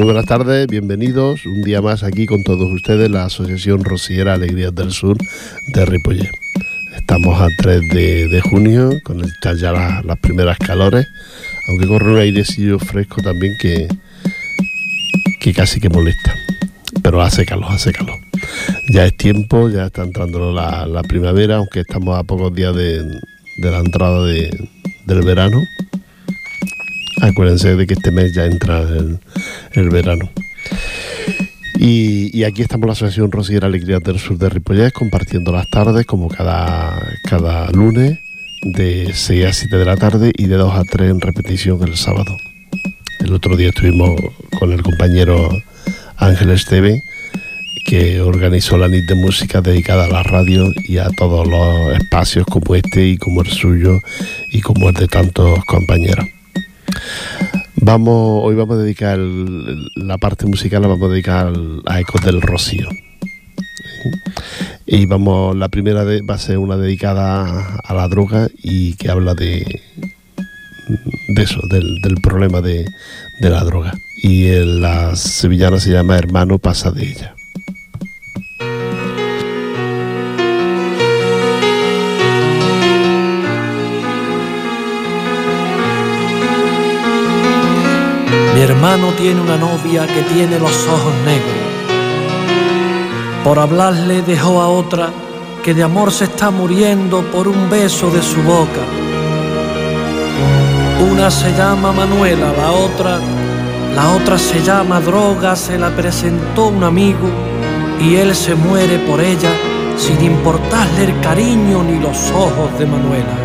Muy buenas tardes, bienvenidos un día más aquí con todos ustedes, la Asociación Rociera Alegrías del Sur de Ripollet. Estamos a 3 de, junio, con el, ya las, primeras calores, aunque corre un airecillo fresco también que, que casi que molesta. Pero hace calor, hace calor. Ya es tiempo, ya está entrando la, primavera, aunque estamos a pocos días de, la entrada del verano. Acuérdense de que este mes ya entra el, verano. Y, aquí estamos la Asociación Rosier Alegría del Sur de Ripollés compartiendo las tardes como cada, cada lunes de 6 a 7 de la tarde y de 2 a 3 en repetición el sábado. El otro día estuvimos con el compañero Ángel Esteve que organizó la NIT de música dedicada a la radio y a todos los espacios como este y como el suyo y como el de tantos compañeros. Vamos, hoy vamos a dedicar la parte musical la vamos a dedicar a Ecos del Rocío. Y vamos, la primera va a ser una dedicada a la droga y que habla de, de eso, del, problema de, de, la droga. Y la sevillana se llama Hermano pasa de ella. Hermano tiene una novia que tiene los ojos negros. Por hablarle dejó a otra que de amor se está muriendo por un beso de su boca. Una se llama Manuela, la otra, la otra se llama Droga, se la presentó un amigo y él se muere por ella sin importarle el cariño ni los ojos de Manuela.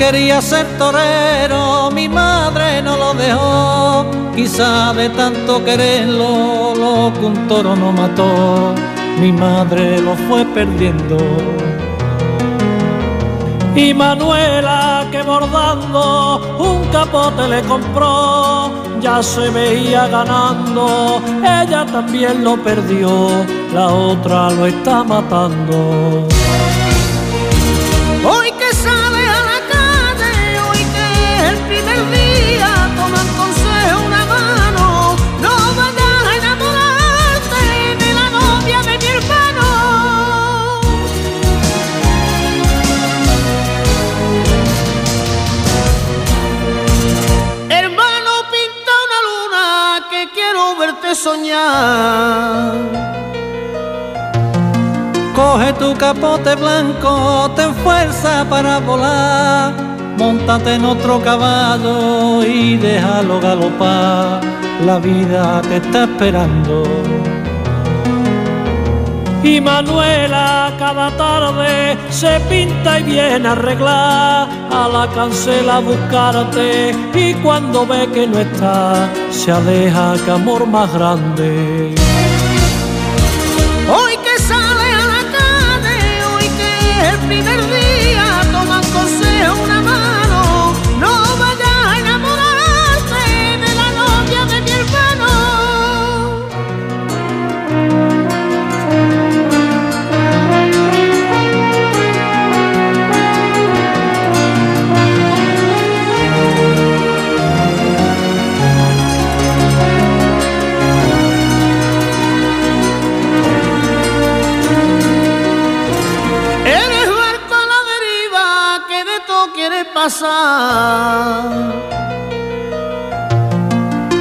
Quería ser torero, mi madre no lo dejó. Quizá de tanto quererlo, lo que un toro no mató, mi madre lo fue perdiendo. Y Manuela que bordando un capote le compró ya se veía ganando, ella también lo perdió, la otra lo está matando. Coge tu capote blanco, ten fuerza para volar. Móntate en otro caballo y déjalo galopar. La vida te está esperando. Y Manuela cada tarde se pinta y viene a arreglar. A la cancela a buscarte y cuando ve que no está, se aleja que amor más grande.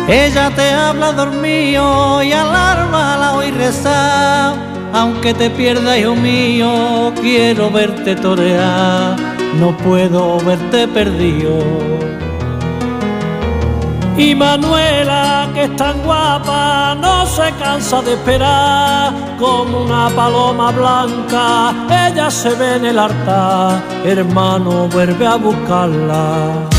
Ella te habla dormido y al alma la oí rezar. Aunque te pierda, hijo mío, quiero verte torear. No puedo verte perdido. Y Manuela, que es tan guapa, no se cansa de esperar. Como una paloma blanca, ella se ve en el altar. Hermano, vuelve a buscarla.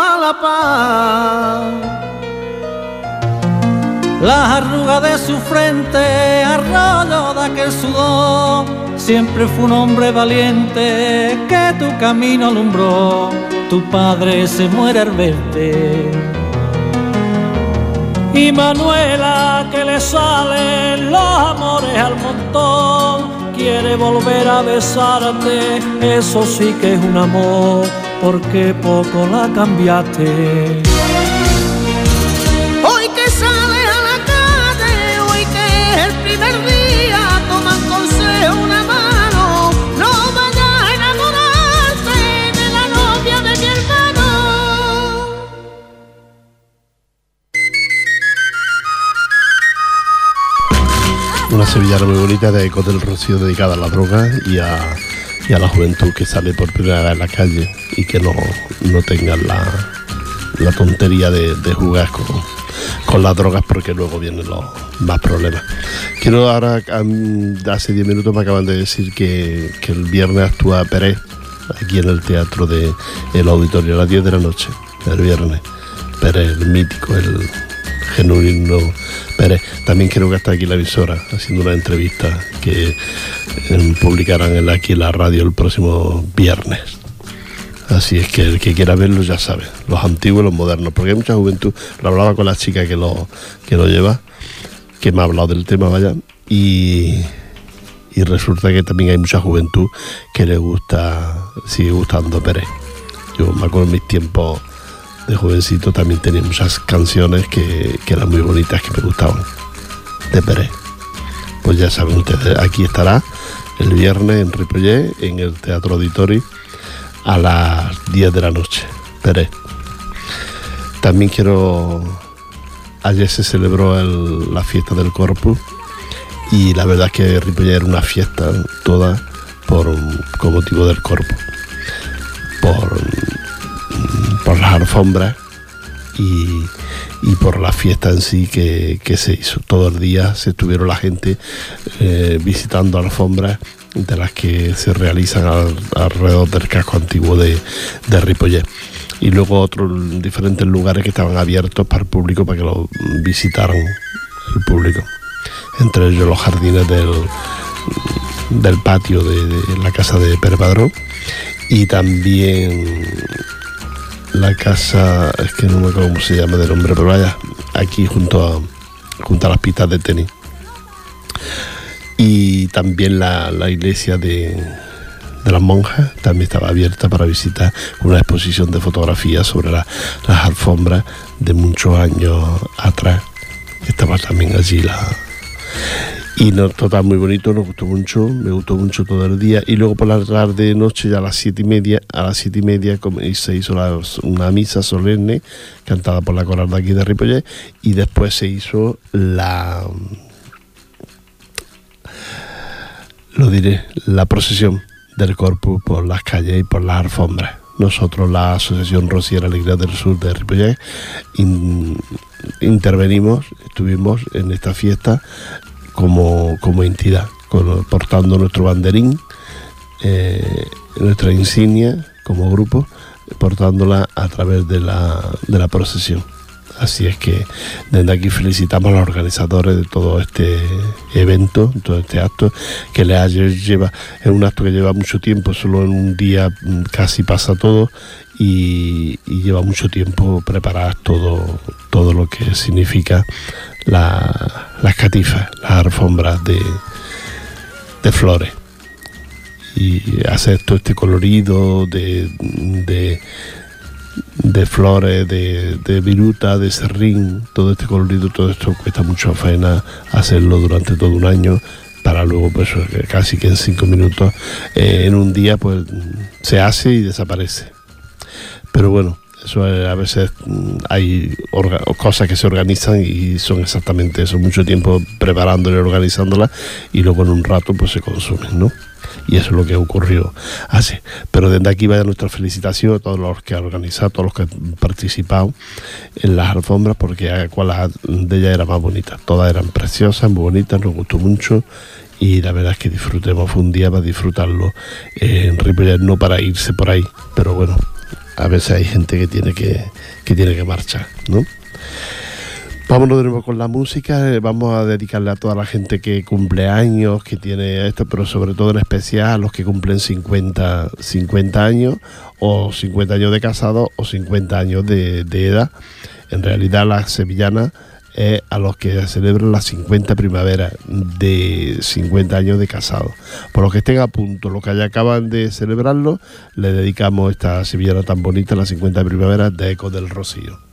A la paz. Las arrugas de su frente, arroyo de aquel sudor, siempre fue un hombre valiente que tu camino alumbró. Tu padre se muere al verte. Y Manuela que le salen los amores al montón, quiere volver a besarte, eso sí que es un amor, porque poco la cambiaste. Hoy que sales a la calle, hoy que es el primer día, toman consejo una mano, no vayas a enamorarte de la novia de mi hermano. Una sevillana muy bonita de Ecos del Rocío dedicada a la droga y a, y a la juventud que sale por primera vez a la calle y que no, no tengan la, la tontería de, de jugar con, con las drogas porque luego vienen los más problemas. Quiero ahora, hace 10 minutos me acaban de decir que, que el viernes actúa Pérez aquí en el teatro de el auditorio a las 10 de la noche, el viernes. Pérez, el mítico, el genuino También creo que está aquí la emisora haciendo una entrevista que eh, publicarán aquí en la radio el próximo viernes. Así es que el que quiera verlo ya sabe, los antiguos y los modernos, porque hay mucha juventud. Lo hablaba con la chica que lo, que lo lleva, que me ha hablado del tema, vaya, y, y resulta que también hay mucha juventud que le gusta, sigue gustando Pérez. Yo me acuerdo en mis tiempos de jovencito también tenía muchas canciones que, que eran muy bonitas, que me gustaban, de Pérez. Pues ya saben ustedes, aquí estará el viernes en Ripollet, en el Teatro Auditori, a las 10 de la noche. Pérez. También quiero... Ayer se celebró el- la fiesta del Corpus y la verdad es que Ripollet era una fiesta toda por, con motivo del Corpus. Por, por las alfombras y, y por la fiesta en sí que, que se hizo. Todo el día se estuvieron la gente eh, visitando alfombras de las que se realizan al- alrededor del casco antiguo de, de Ripollet. Y luego otros diferentes lugares que estaban abiertos para el público para que lo visitaran el público. Entre ellos los jardines del, del patio de, la casa de Pérez Padrón y también la casa, es que no me acuerdo cómo se llama del nombre, pero vaya, aquí junto a, junto a las pistas de tenis. Y también la, la iglesia de, de las monjas también estaba abierta para visitar una exposición de fotografías sobre la- las alfombras de muchos años atrás. Estaba también allí la, y no, total, muy bonito, nos gustó mucho, me gustó mucho todo el día. Y luego por la tarde, noche, ya a las siete y media, a las siete y media se hizo una misa solemne cantada por la coral de aquí de Ripollet. Y después se hizo la. Lo diré, la procesión del Corpus por las calles y por las alfombras. Nosotros, la Asociación Rociera Alegría del Sur de Ripollet, in- intervenimos, estuvimos en esta fiesta como, como entidad, portando nuestro banderín, eh, nuestra insignia como grupo, portándola a través de la, de la procesión. Así es que desde aquí felicitamos a los organizadores de todo este evento, todo este acto, que le lleva, es un acto que lleva mucho tiempo, solo en un día mm, casi pasa todo y, y lleva mucho tiempo preparar todo, todo lo que significa la- las catifas, las alfombras de, de flores. Y hacer todo este colorido de, de, de flores, de, de viruta, de serrín, todo este colorido, todo esto cuesta mucha faena hacerlo durante todo un año para luego pues casi que en cinco minutos eh, en un día pues se hace y desaparece. Pero bueno, a veces mm, hay cosas que se organizan y son exactamente eso, mucho tiempo preparándola y organizándola y luego en un rato pues se consumen, ¿no? Y eso es lo que ocurrió así. Pero desde aquí vaya nuestra felicitación a todos los que han organizado, a todos los que han participado en las alfombras, porque a cuál de ellas era más bonita. Todas eran preciosas, muy bonitas, nos gustó mucho y la verdad es que disfrutemos, fue un día para disfrutarlo en Ripollet, no para irse por ahí, pero bueno, a veces hay gente que tiene que, que tiene que marchar, ¿no? Vámonos de nuevo con la música, eh, vamos a dedicarle a toda la gente que cumple años, que tiene esto, pero sobre todo en especial a los que cumplen 50, 50 años o 50 años de casado o 50 años de, de edad. En realidad la sevillana a los que celebran las 50 primaveras de 50 años de casado. Por los que estén a punto, los que ya acaban de celebrarlo, le dedicamos esta sevillana tan bonita, las 50 primaveras de Eco del Rocío.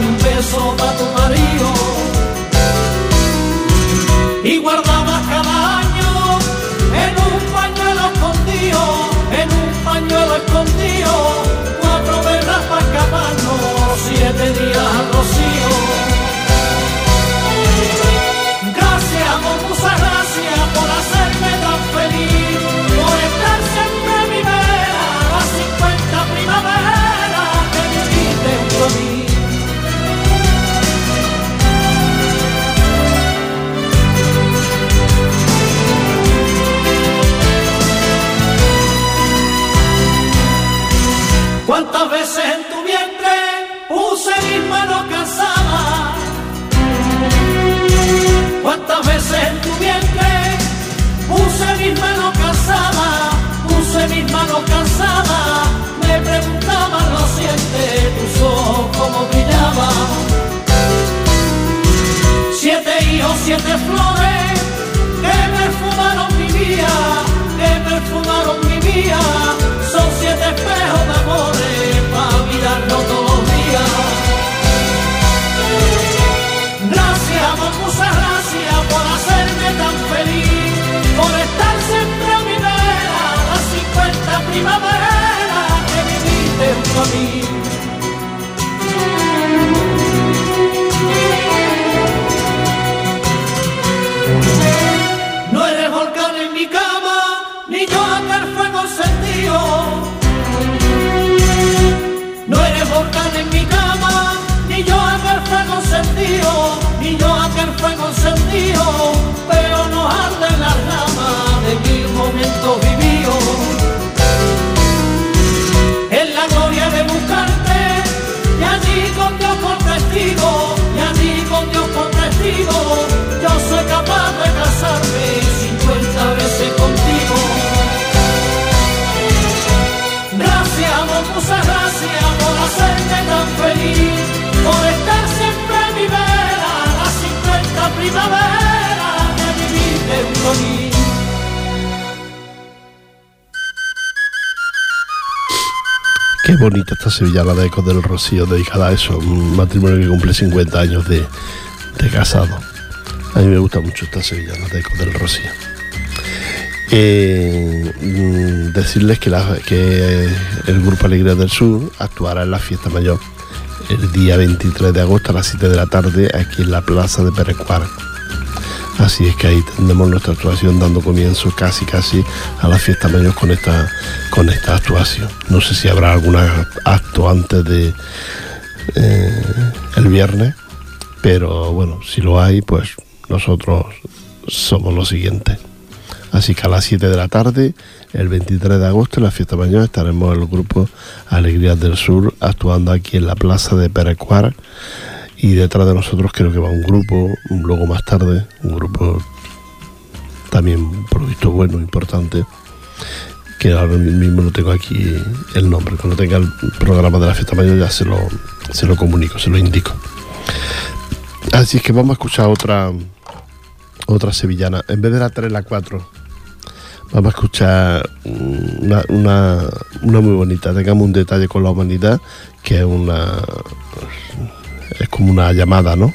Un beso para tu marido. Tan feliz, por estar siempre a mi vera, las 50 primaveras que viviste junto a mí. Qué bonita esta sevillana de Ecos del Rocío, dedicada a eso, un matrimonio que cumple 50 años de, de casado. A mí me gusta mucho esta sevillana de Ecos del Rocío. Eh, decirles que el Grupo Alegría del Sur actuará en la fiesta mayor el día 23 de agosto a las 7 de la tarde aquí en la plaza de Perecuar. Así es que ahí tendremos nuestra actuación dando comienzo casi casi a la fiesta mayor con esta, con esta actuación. No sé si habrá algún acto antes de, eh, el viernes, pero bueno, si lo hay, pues nosotros somos los siguientes. Así que a las 7 de la tarde, el 23 de agosto, en la fiesta mañana, estaremos el grupo Alegrías del Sur actuando aquí en la plaza de Perecuar. Y detrás de nosotros creo que va un grupo, luego más tarde, un grupo también por lo visto bueno, importante, que ahora mismo no tengo aquí el nombre. Cuando tenga el programa de la fiesta mayor ya se lo, se lo comunico, se lo indico. Así es que vamos a escuchar otra otra sevillana. En vez de la 3, la 4. Vamos a escuchar una, una, muy bonita. Tengamos un detalle con la humanidad, que es una. Es como una llamada, ¿no?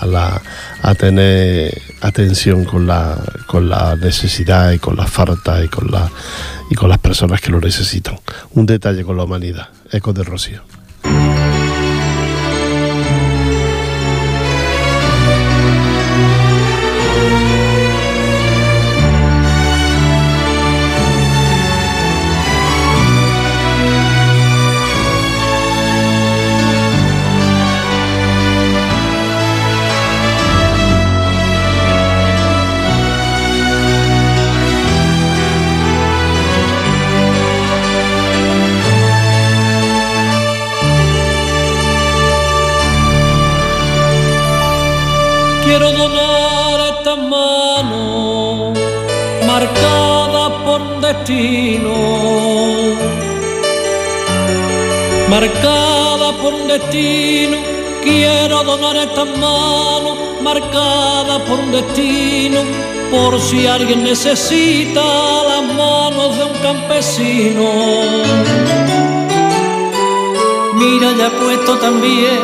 A, la, a tener atención con la, con la necesidad y con la falta y con, la, y con las personas que lo necesitan. Un detalle con la humanidad. Eco de Rocío. Marcadas por un destino. Quiero donar estas manos marcadas por un destino, por si alguien necesita las manos de un campesino. Mira, ya puesto también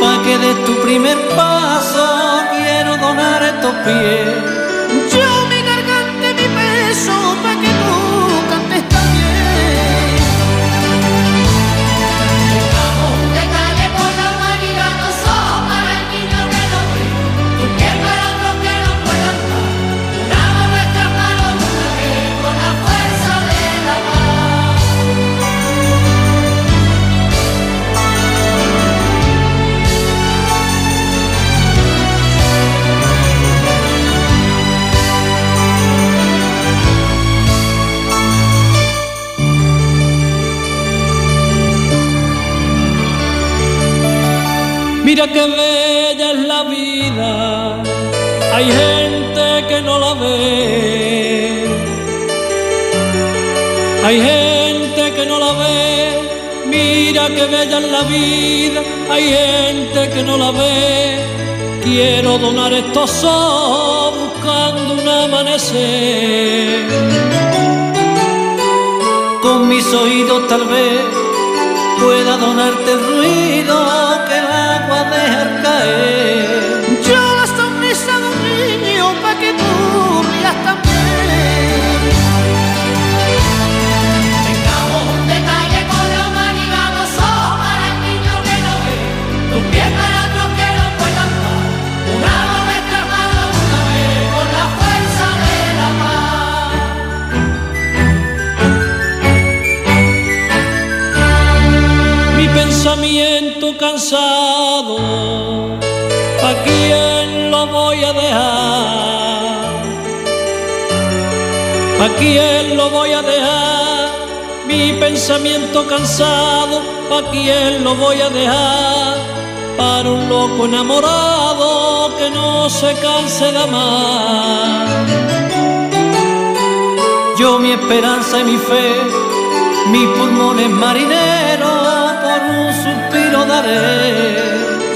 pa' que des tu primer paso. Quiero donar estos pies. Mira qué bella es la vida, hay gente que no la ve. Hay gente que no la ve, mira qué bella es la vida, hay gente que no la ve. Quiero donar estos ojos buscando un amanecer. Con mis oídos tal vez pueda donarte ruido है quién lo voy a dejar? Mi pensamiento cansado, ¿a quién lo voy a dejar? Para un loco enamorado que no se canse de amar. Yo mi esperanza y mi fe, mis pulmones marineros, por un suspiro daré.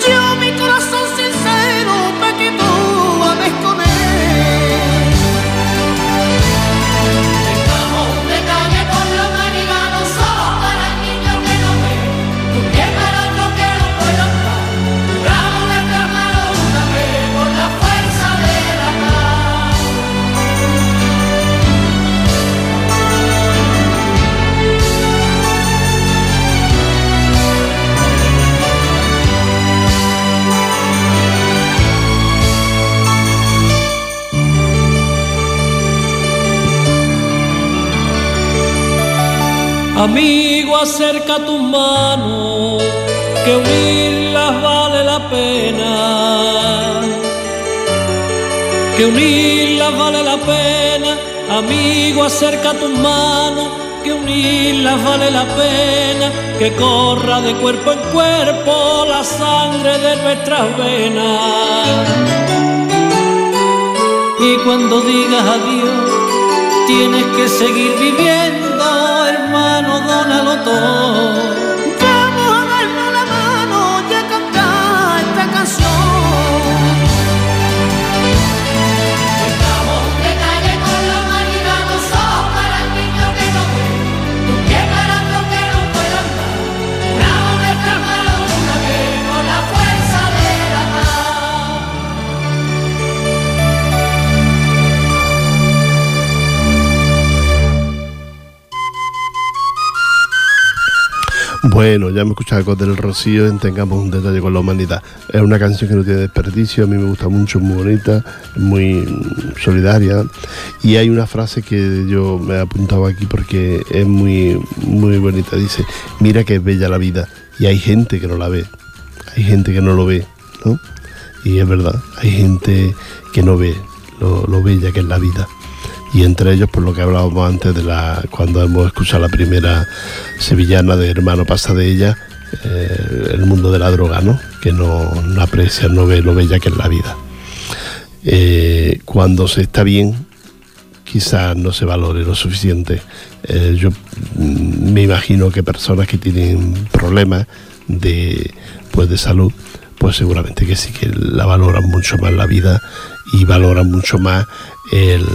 Amigo, acerca tus manos que unirlas vale la pena, que unirlas vale la pena, amigo acerca tus manos, que unirlas vale la pena, que corra de cuerpo en cuerpo la sangre de nuestras venas. Y cuando digas adiós, tienes que seguir viviendo, hermano, dónalo todo. Bueno, ya me escuchaba con del Rocío en Tengamos un detalle con la humanidad. Es una canción que no tiene desperdicio, a mí me gusta mucho, muy bonita, muy mm, solidaria. Y hay una frase que yo me he apuntado aquí porque es muy, muy bonita. Dice, mira que es bella la vida. Y hay gente que no la ve, hay gente que no lo ve, ¿no? Y es verdad, hay gente que no ve lo bella que es la vida y entre ellos por lo que hablábamos antes de la cuando hemos escuchado la primera sevillana de hermano pasa de ella eh, el mundo de la droga no que no, aprecia no ve lo bella que es la vida. Eh, cuando se está bien quizás no se valore lo suficiente. Eh, yo me imagino que personas que tienen problemas de pues de salud pues seguramente que sí que la valoran mucho más la vida y valoran mucho más el,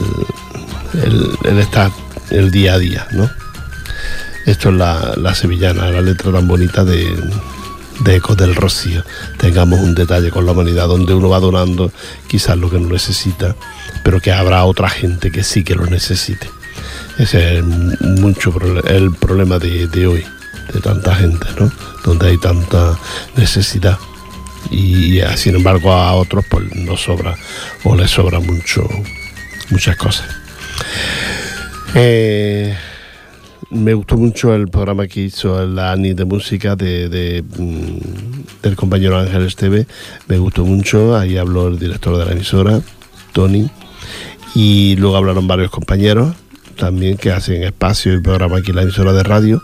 el, el estar el día a día, ¿no? Esto es la, la sevillana, la letra tan bonita de, de Ecos del Rocío. Tengamos un detalle con la humanidad donde uno va donando quizás lo que no necesita, pero que habrá otra gente que sí que lo necesite. Ese es mucho el problema de, de hoy, de tanta gente, ¿no? Donde hay tanta necesidad y eh, sin embargo a otros pues no sobra o les sobra mucho muchas cosas. Eh, me gustó mucho el programa que hizo la ANI de música de, mm, del compañero Ángel Esteve. Me gustó mucho ahí habló el director de la emisora Tony y luego hablaron varios compañeros también que hacen espacio y programa aquí en la emisora de radio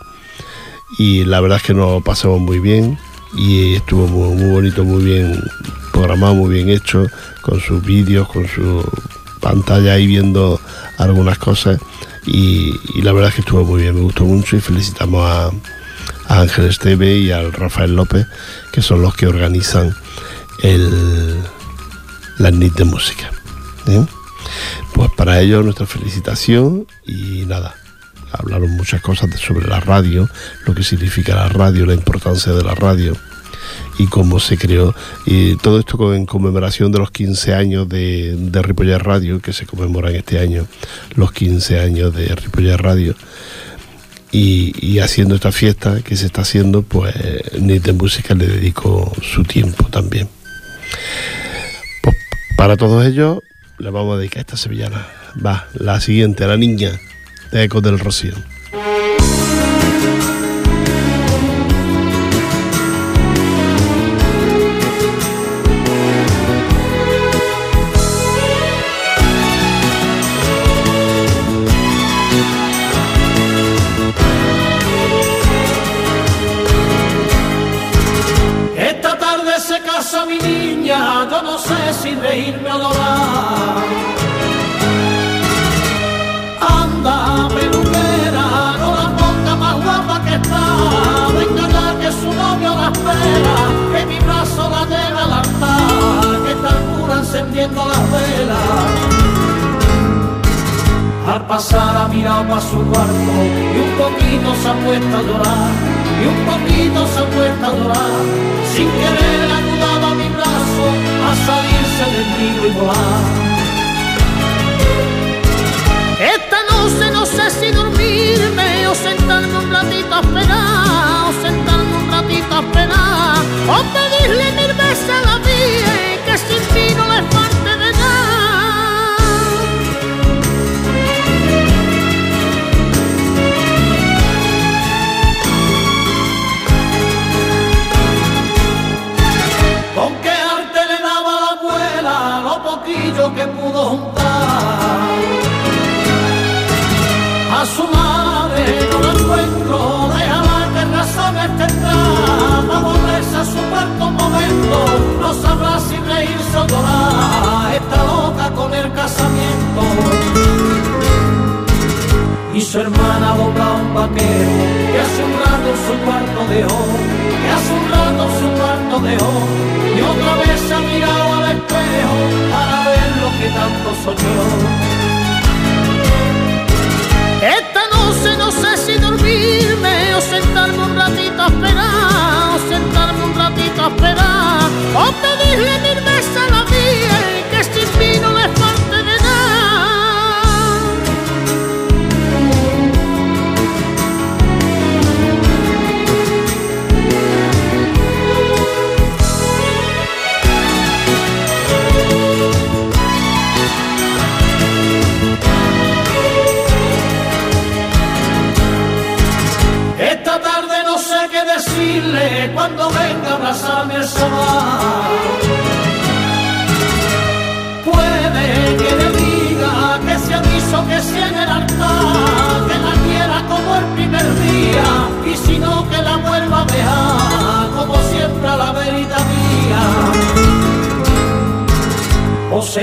y la verdad es que nos pasamos muy bien y estuvo muy, muy bonito, muy bien programado, muy bien hecho, con sus vídeos, con su pantalla ahí viendo algunas cosas y, y la verdad es que estuvo muy bien, me gustó mucho y felicitamos a, a Ángel Esteve y al Rafael López, que son los que organizan el, la NIT de música. ¿eh? Pues para ellos nuestra felicitación y nada, hablaron muchas cosas sobre la radio, lo que significa la radio, la importancia de la radio y cómo se creó. Y todo esto en conmemoración de los 15 años de, de Ripollet Radio, que se conmemoran este año, los 15 años de Ripollet Radio. Y, haciendo esta fiesta que se está haciendo, pues de Música le dedicó su tiempo también. Pues para todos ellos, le vamos a dedicar esta sevillana. Va, la siguiente, la niña de Ecos del Rocío. Ha mirado para su cuarto y un poquito se ha puesto a llorar, y un poquito se ha puesto a llorar. Sin querer ayudaba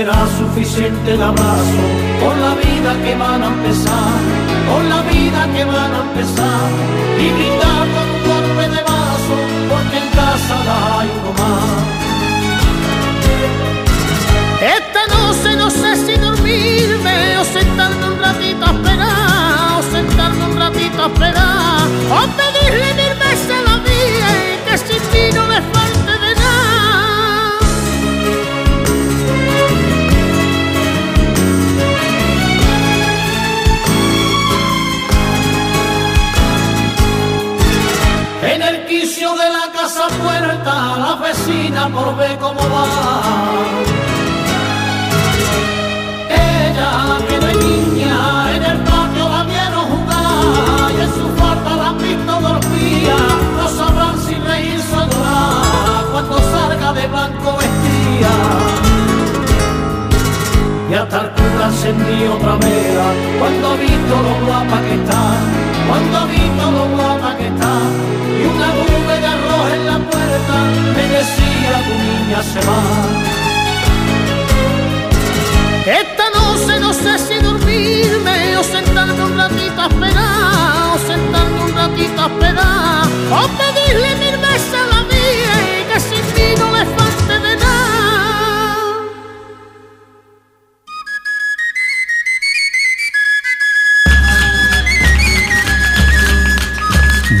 será suficiente el abrazo con la vida que van a empezar? Con la vida que van a empezar y brindar con un golpe de vaso porque en casa la hay uno más. Esta noche no sé si dormirme o sentarme un ratito a esperar, o sentarme un ratito a esperar, o pedirle mil veces vecina por ver cómo va. Ella que es niña, en el patio la vieron jugar y en su falta la han visto dormida. No sabrán si reírse o llorar cuando salga de blanco vestida. Y hasta el cura encendió otra vela cuando visto lo guapa que está, cuando ha visto lo guapa que está. Y una nube de arroz en la puerta me decía tu niña se va. Esta noche no sé si dormirme o sentarme un ratito a esperar, o sentarme un ratito a esperar, o pedirle mil veces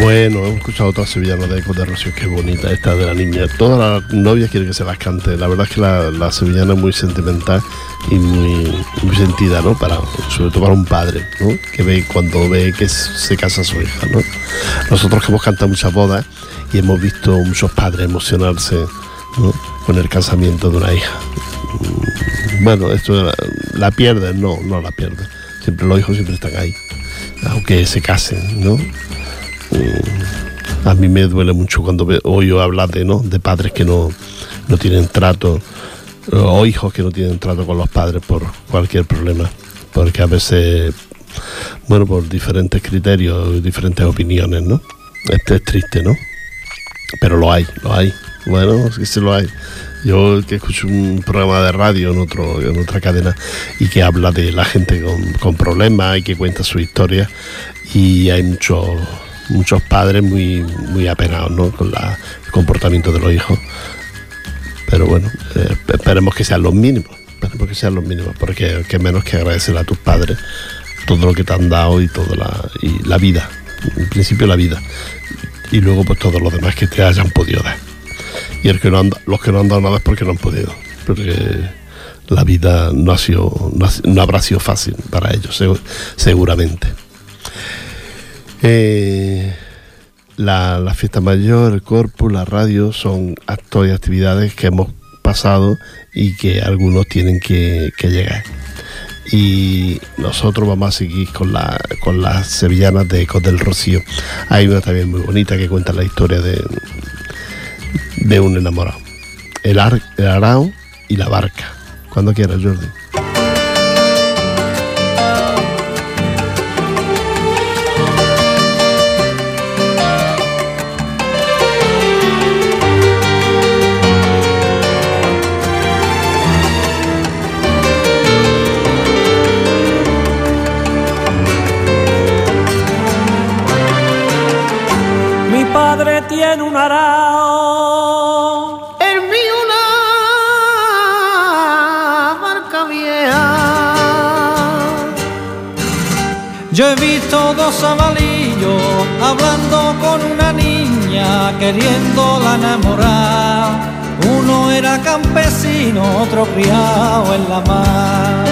Bueno, hemos escuchado otra sevillana de Ecos de Rocío, qué bonita esta de la niña. Todas las novias quieren que se las cante. La verdad es que la, la sevillana es muy sentimental y muy, muy sentida, ¿no? Para, sobre todo para un padre, ¿no? Que ve cuando ve que se casa su hija, ¿no? Nosotros que hemos cantado muchas bodas y hemos visto muchos padres emocionarse. Con el casamiento de una hija. Mm, Bueno, esto la, la pierden, no, no la pierden. Siempre los hijos siempre están ahí, aunque se casen, ¿no? A mí me duele mucho cuando oigo hablar de, ¿no? de padres que no, no tienen trato o hijos que no tienen trato con los padres por cualquier problema. Porque a veces, bueno, por diferentes criterios, diferentes opiniones, ¿no? Este es triste, ¿no? Pero lo hay, lo hay. Bueno, que sí lo hay. Yo que escucho un programa de radio en, otro, en otra cadena y que habla de la gente con, con problemas y que cuenta su historia y hay muchos muchos padres muy muy apenados ¿no? con el comportamiento de los hijos. Pero bueno, eh, esperemos que sean los mínimos, esperemos que sean los mínimos, porque que menos que agradecer a tus padres todo lo que te han dado y toda la, la vida, en principio la vida, y luego pues todo lo demás que te hayan podido dar. Y el que no los que no han dado nada es porque no han podido, porque la vida no, ha sido, no, no habrá sido fácil para ellos, segu- seguramente. Eh, la, la fiesta mayor, el corpus, la radio son actos y actividades que hemos pasado y que algunos tienen que, llegar. Y nosotros vamos a seguir con, la, con las sevillanas de Ecos del Rocío. Hay una también muy bonita que cuenta la historia de, de un enamorado. El, ar, el arao y la barca. Cuando quieras, Jordi. Yo he visto dos zabalillos hablando con una niña queriéndola enamorar. Uno era campesino, otro criado en la mar.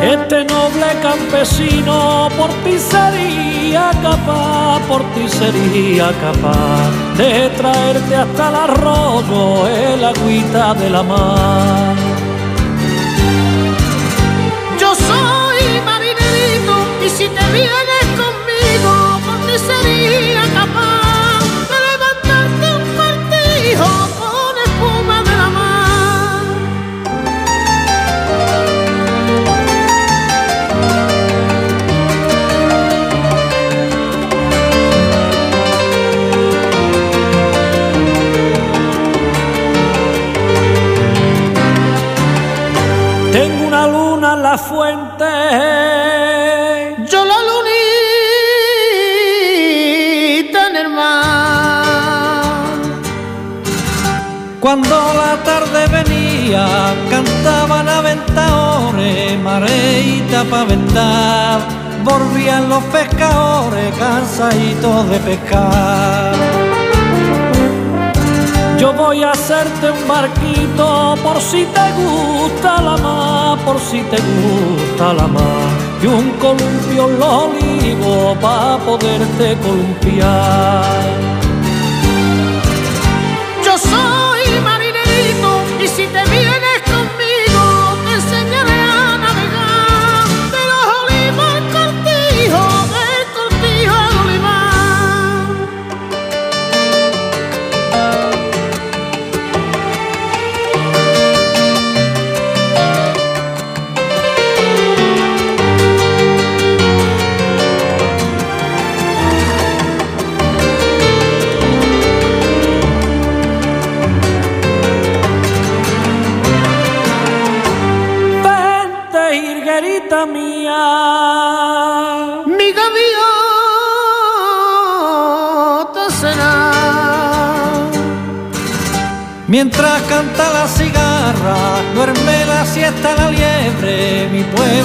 Este noble campesino por ti sería capaz, por ti sería capaz de traerte hasta el arroyo el agüita de la mar. Vienes conmigo, por ti sería capaz de levantarte un partido con espuma de la mar. Tengo una luna en la fuente Cuando la tarde venía, cantaban aventadores, mareita pa' aventar. Volvían los pescadores cansaditos de pescar. Yo voy a hacerte un barquito por si te gusta la mar, por si te gusta la mar. Y un columpio en los para poderte columpiar.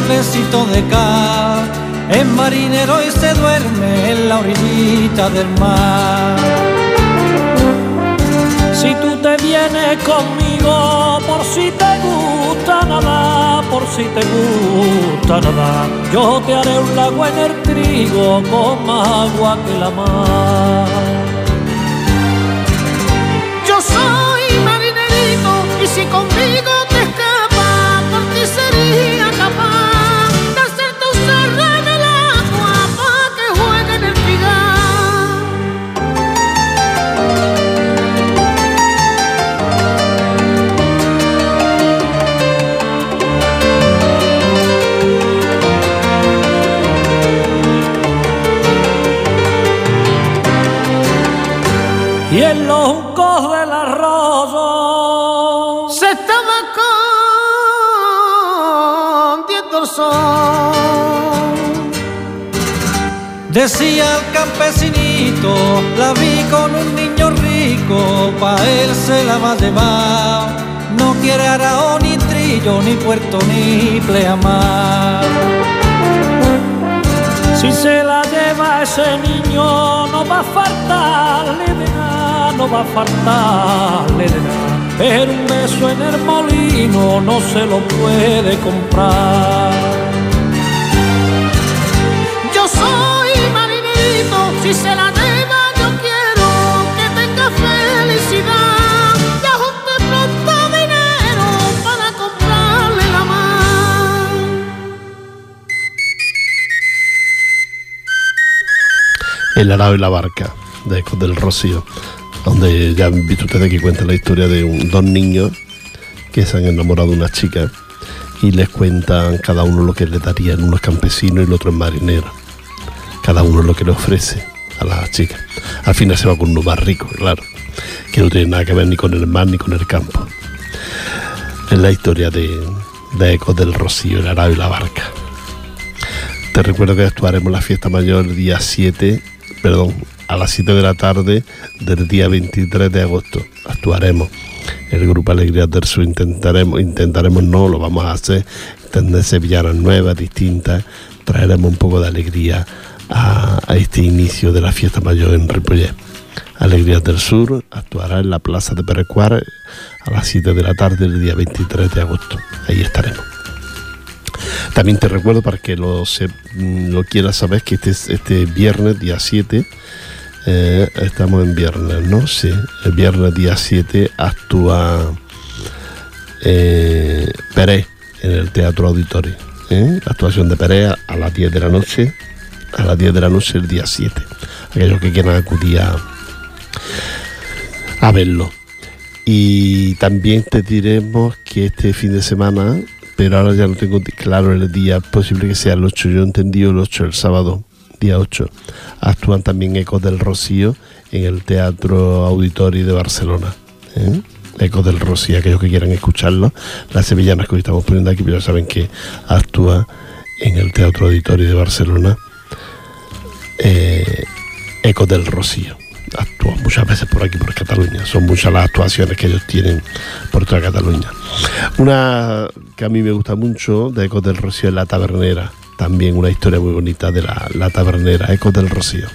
Pueblecito de acá. Es marinero y se duerme en la orillita del mar. Si tú te vienes conmigo, por si te gusta nada, por si te gusta nada, yo te haré un lago en el trigo con agua que la mar. Yo soy marinerito y si conmigo en los juncos arroyo Se estaba escondiendo el sol. Decía el campesinito, la vi con un niño rico, pa' él se la va a llevar. No quiere arao ni trillo, ni puerto, ni pleamar. Si se la ese niño, no va a faltarle de nada, no va a faltarle de nada. Pero un beso en el molino no se lo puede comprar. Yo soy marinerito, si se la El arao y la barca, de Ecos del Rocío, donde ya han visto ustedes que cuenta la historia de dos niños que se han enamorado de una chica y les cuentan cada uno lo que le darían, uno es campesino y el otro es marinero. Cada uno lo que le ofrece a la chica. Al final se va con uno más rico, claro, que no tiene nada que ver ni con el mar ni con el campo. Es la historia de, de Ecos del Rocío, el arado y la barca. Te recuerdo que actuaremos la fiesta mayor el día 7, perdón, a las 7 de la tarde del día 23 de agosto. Actuaremos el grupo Alegrías del Sur. Intentaremos, intentaremos no, lo vamos a hacer, tener sevillanas nuevas, distintas. Traeremos un poco de alegría a, este inicio de la fiesta mayor en Ripollet. Alegrías del Sur actuará en la Plaza de Perecuar a las 7 de la tarde del día 23 de agosto. Ahí estaremos. También te recuerdo para que lo, se, lo quieras saber que este, este viernes, día 7, eh, estamos en viernes, ¿no? Sí, el viernes día 7 actúa eh, Pérez en el Teatro Auditorio. ¿eh? Actuación de Pérez a las 10 de la noche, a las 10 de la noche el día 7. Aquellos que quieran acudir a verlo. Y también te diremos que este fin de semana, pero ahora ya no tengo claro el día, posible que sea el 8, yo he entendido el 8, el sábado, día 8. Actúan también Ecos del Rocío en el Teatro Auditorio de Barcelona. ¿eh? Ecos del Rocío, aquellos que quieran escucharlo. Las sevillanas que hoy estamos poniendo aquí, pero ya saben que actúa en el Teatro Auditorio de Barcelona. Eh, Ecos del Rocío actúan muchas veces por aquí, por Cataluña. Son muchas las actuaciones que ellos tienen por toda Cataluña. Una que a mí me gusta mucho de Ecos del Rocío es La Tabernera. También una historia muy bonita de la, la Tabernera, Ecos del Rocío.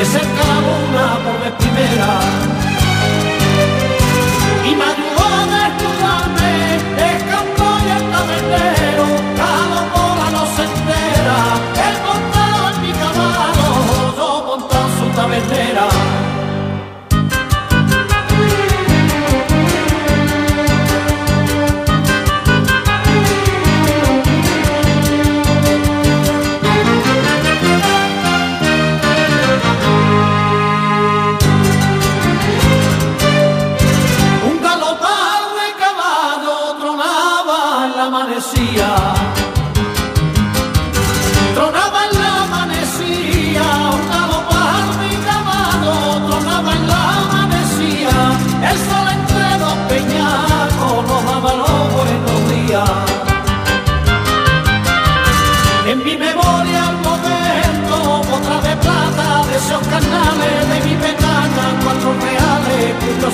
Ella y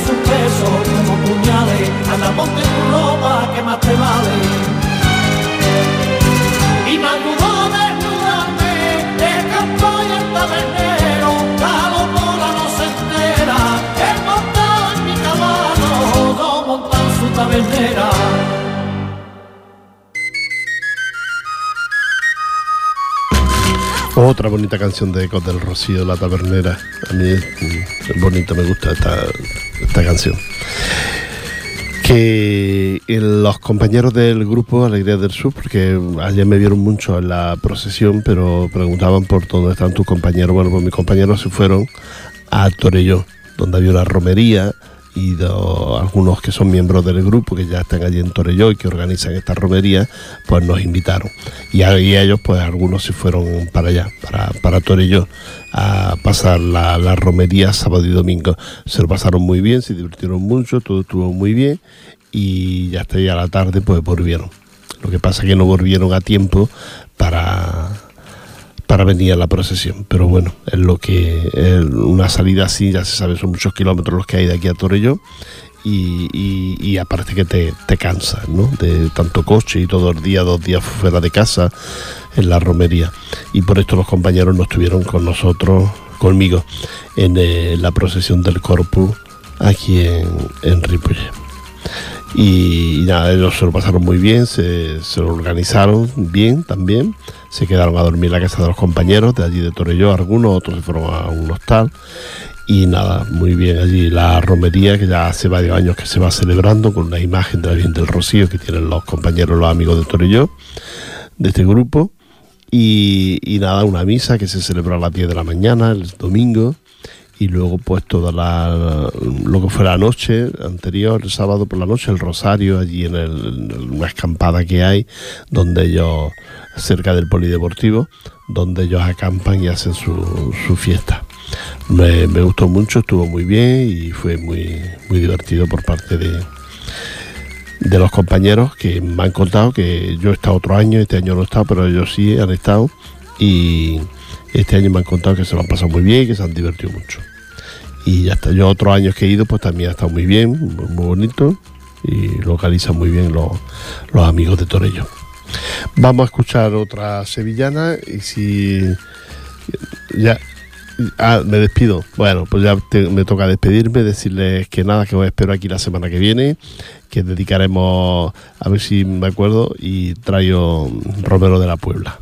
su peso como puñales, anda ponte tu ropa que más te vale. Y a desnudarme, escapó y el tabernero, la no se entera, él montado en mi caballo, yo montado en su tabernera. Otra bonita canción de Ecos del Rocío, La Tabernera. A mí es, es bonita, me gusta esta, esta canción. Que los compañeros del grupo Alegría del Sur, porque ayer me vieron mucho en la procesión, pero preguntaban por dónde están tus compañeros. Bueno, pues mis compañeros se fueron a Torelló, donde había una romería y algunos que son miembros del grupo que ya están allí en Torelló y que organizan esta romería, pues nos invitaron. Y ellos, pues algunos se fueron para allá, para, para Torelló, a pasar la, romería sábado y domingo. Se lo pasaron muy bien, se divirtieron mucho, todo estuvo muy bien y ya hasta ahí a la tarde pues volvieron. Lo que pasa es que no volvieron a tiempo para para venir a la procesión. Pero bueno, es lo que es una salida así, ya se sabe, son muchos kilómetros los que hay de aquí a Torelló. Y, y- que te, te cansas, ¿no? De tanto coche y todo el día, dos días fuera de casa, en la romería. Y por esto los compañeros no estuvieron con nosotros, conmigo, en eh, la procesión del Corpus aquí en, en. Y, nada, ellos se lo pasaron muy bien, se, se lo organizaron bien también. Se quedaron a dormir en la casa de los compañeros de allí de Torelló, algunos, otros se fueron a un hostal. Y nada, muy bien allí la romería que ya hace varios años que se va celebrando con una imagen de la Virgen del Rocío que tienen los compañeros, los amigos de Torelló, de este grupo. Y, y nada, una misa que se celebró a las 10 de la mañana, el domingo, y luego pues toda la lo que fue la noche anterior, el sábado por la noche, el rosario allí en, el, una escampada que hay, donde ellos, cerca del polideportivo, donde ellos acampan y hacen su, su fiesta. Me, me gustó mucho, estuvo muy bien y fue muy, muy divertido por parte de, de los compañeros que me han contado que yo he estado otro año, este año no he estado, pero ellos sí han estado y este año me han contado que se lo han pasado muy bien que se han divertido mucho. Y ya está, yo otros años que he ido pues también ha estado muy bien, muy, bonito y localizan muy bien los, amigos de Torello. Vamos a escuchar otra sevillana y si ya Ah, me despido. Bueno, pues ya me toca despedirme, decirles que nada, que os espero aquí la semana que viene, que dedicaremos, a ver si me acuerdo, y traigo Romero de la Puebla.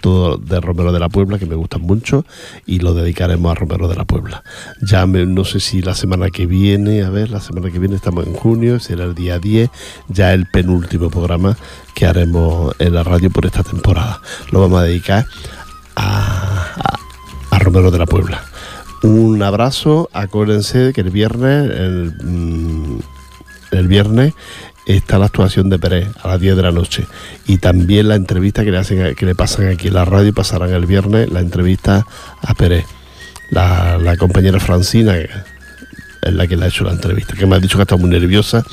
Todo de Romero de la Puebla, que me gustan mucho, y lo dedicaremos a Romero de la Puebla. Ya no sé si la semana que viene, a ver, la semana que viene estamos en junio, será el día 10, ya el penúltimo programa que haremos en la radio por esta temporada. Lo vamos a dedicar a, a- Romero de la Puebla. Un abrazo, acuérdense que el viernes, el, mm, el viernes está la actuación de Pérez a las 10 de la noche. Y también la entrevista que le hacen que le pasan aquí en la radio pasarán el viernes la entrevista a Pérez. La, la compañera Francina es la que le ha hecho la entrevista que me ha dicho que está muy nerviosa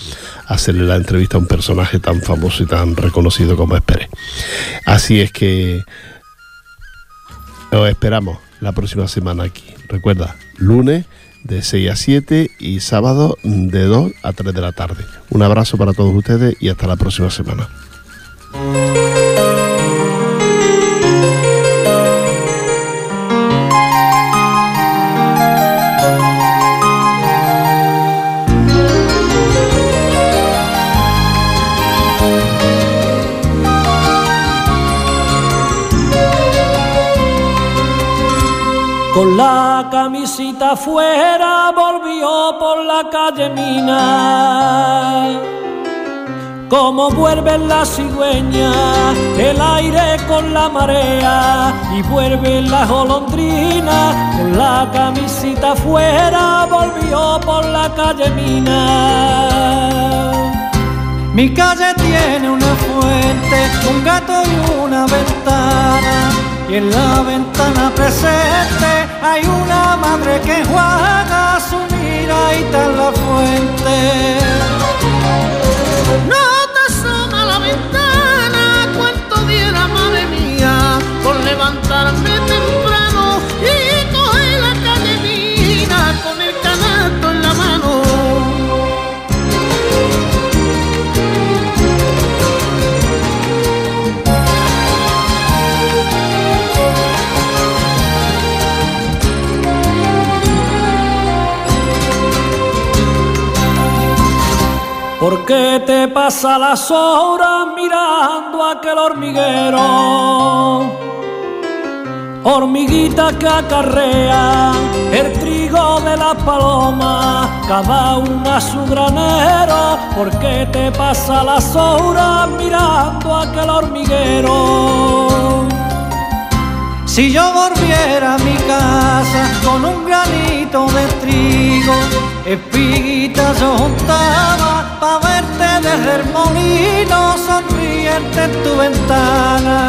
hacerle la entrevista a un personaje tan famoso y tan reconocido como es Pérez. Así es que os esperamos la próxima semana aquí. Recuerda, lunes de 6 a 7 y sábado de 2 a 3 de la tarde. Un abrazo para todos ustedes y hasta la próxima semana. Con la camisilla afuera volvió por la calle Mina. Como vuelven la cigüeña, el aire con la marea y vuelve la golondrina. Con la camisita afuera volvió por la calle Mina. Mi calle tiene una fuente, un gato y una ventana. Y en la ventana presente hay una madre que juega su miraita en la fuente. No te asoma la ventana, cuento viera, madre mía, con levantarme ¿Por qué te pasa las horas mirando aquel hormiguero? Hormiguita que acarrea el trigo de la paloma, cada una su granero. ¿Por qué te pasa las horas mirando aquel hormiguero? Si yo volviera a mi casa con un granito de trigo, espiguitas yo juntaba pa' verte desde el molino sonriente en tu ventana.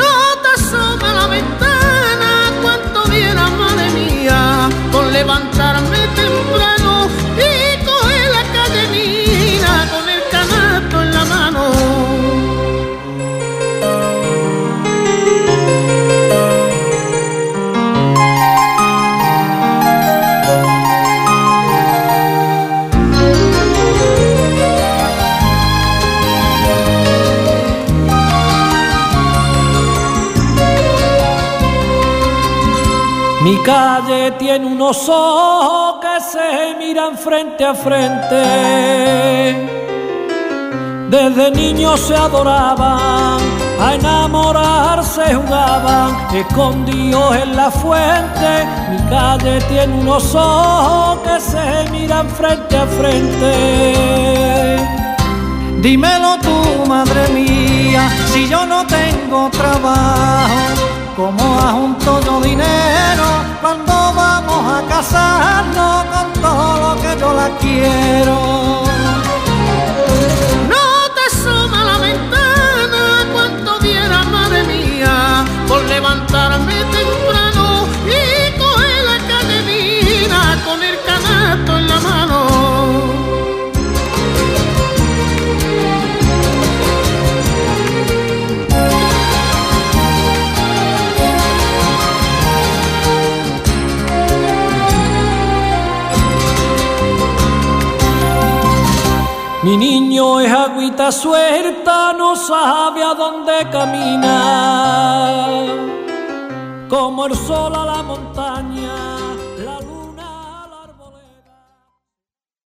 No te asoma la ventana, cuento viera, madre mía, con levantarme temprano Mi calle tiene unos ojos que se miran frente a frente. Desde niños se adoraban, a enamorarse jugaban, escondidos en la fuente. Mi calle tiene unos ojos que se miran frente a frente. Dímelo tú, madre mía, si yo no tengo trabajo, ¿cómo ajunto yo dinero cuando vamos a casarnos con todo lo que yo la quiero? Es agüita suelta, no sabe a dónde camina, como el sol a la montaña.